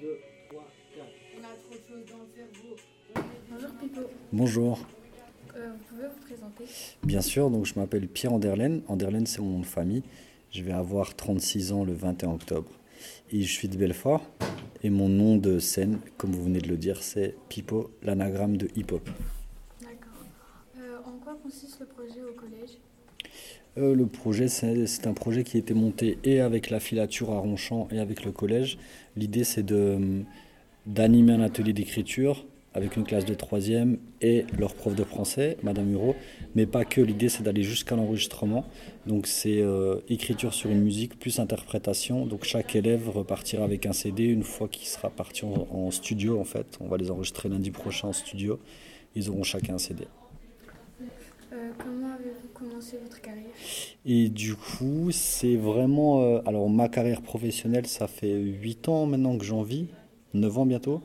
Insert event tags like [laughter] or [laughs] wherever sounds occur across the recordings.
2, 3, 4. On a trop de choses dans le cerveau. Bonjour Pipo, Bonjour. Euh, vous pouvez vous présenter? Bien sûr, donc je m'appelle Pierre Anderlen. Anderlen, c'est mon nom de famille. Je vais avoir 36 ans le 21 octobre. Et je suis de Belfort. Et mon nom de scène, comme vous venez de le dire, c'est Pipo, l'anagramme de hip-hop. D'accord. Euh, en quoi consiste le projet au collège? Euh, le projet, c'est un projet qui a été monté et avec la filature à Ronchamp et avec le collège. L'idée, c'est d'animer un atelier d'écriture avec une classe de troisième et leur prof de français, Madame Huro. Mais pas que, l'idée, c'est d'aller jusqu'à l'enregistrement. Donc, c'est euh, écriture sur une musique plus interprétation. Donc, chaque élève repartira avec un CD une fois qu'il sera parti en, en studio, en fait. On va les enregistrer lundi prochain en studio. Ils auront chacun un CD. Euh, Comment avez-vous commencé votre carrière? Et du coup, c'est vraiment. euh, alors, ma carrière professionnelle, ça fait 8 ans maintenant que j'en vis, 9 ans bientôt.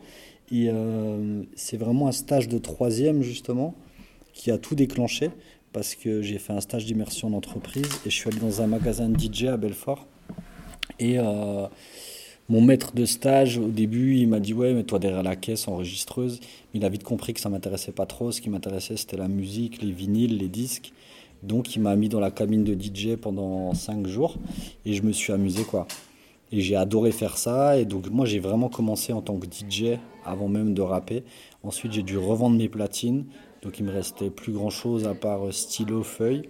Et euh, c'est vraiment un stage de troisième, justement, qui a tout déclenché. Parce que j'ai fait un stage d'immersion d'entreprise et je suis allé dans un magasin de DJ à Belfort. Et mon maître de stage, au début, il m'a dit Ouais, mets-toi derrière la caisse enregistreuse. Mais il a vite compris que ça m'intéressait pas trop. Ce qui m'intéressait, c'était la musique, les vinyles, les disques. Donc il m'a mis dans la cabine de DJ pendant 5 jours et je me suis amusé quoi. Et j'ai adoré faire ça et donc moi j'ai vraiment commencé en tant que DJ avant même de rapper. Ensuite j'ai dû revendre mes platines donc il me restait plus grand chose à part stylo, feuille.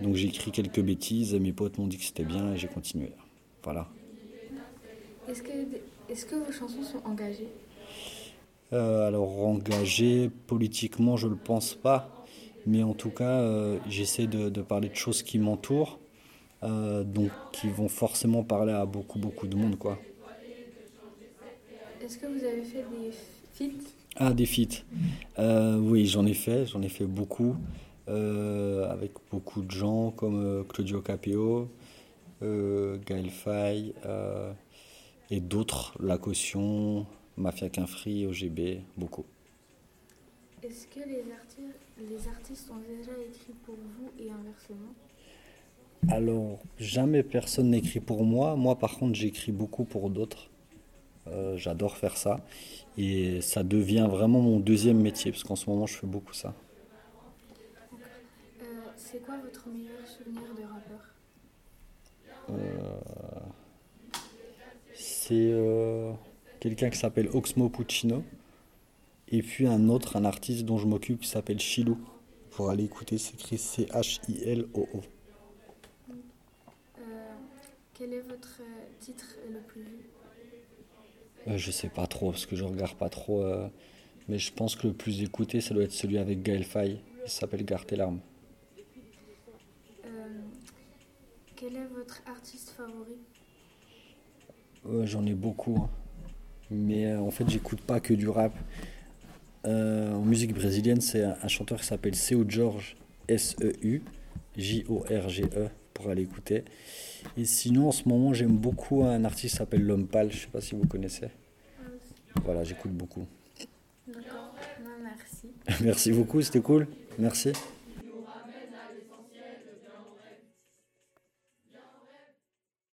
Donc j'ai écrit quelques bêtises et mes potes m'ont dit que c'était bien et j'ai continué. Voilà. Est-ce que, est que vos chansons sont engagées? Euh, alors engagé politiquement, je ne le pense pas, mais en tout cas, euh, j'essaie de, de parler de choses qui m'entourent, euh, donc qui vont forcément parler à beaucoup beaucoup de monde, quoi. Est-ce que vous avez fait des feats? Ah, des feats. Oui, j'en ai fait, j'en ai fait beaucoup, avec beaucoup de gens comme Claudio Capéo, euh, Gaël Faye, et d'autres, La Caution, Mafia Quinfri, OGB, beaucoup. Est-ce que les, arti- les artistes ont déjà écrit pour vous et inversement? Alors, jamais personne n'écrit pour moi. Moi, par contre, j'écris beaucoup pour d'autres. Euh, J'adore faire ça. Et ça devient vraiment mon deuxième métier, parce qu'en ce moment, je fais beaucoup ça. Euh, C'est quoi votre meilleur souvenir de rappeur? C'est euh, quelqu'un qui s'appelle Oxmo Puccino. Et puis un autre, un artiste dont je m'occupe, qui s'appelle Chilou. Pour aller écouter, c'est écrit C-H-I-L-O-O. Euh, Quel est votre titre le plus vu? Euh, je sais pas trop, parce que je regarde pas trop. euh, mais je pense que le plus écouté, ça doit être celui avec Gaël Faye. Il s'appelle Garde tes larmes. Quel est votre artiste favori? Ouais, J'en ai beaucoup. hein. Mais euh, en fait, j'écoute pas que du rap. Euh, en musique brésilienne, c'est un, un chanteur qui s'appelle Seu Jorge, S-E-U, J-O-R-G-E, pour aller écouter. Et sinon, en ce moment, j'aime beaucoup un artiste qui s'appelle L'Homme Pâle. Je sais pas si vous connaissez. Voilà, j'écoute beaucoup. D'accord, non, merci. [laughs] Merci beaucoup, c'était cool. Merci.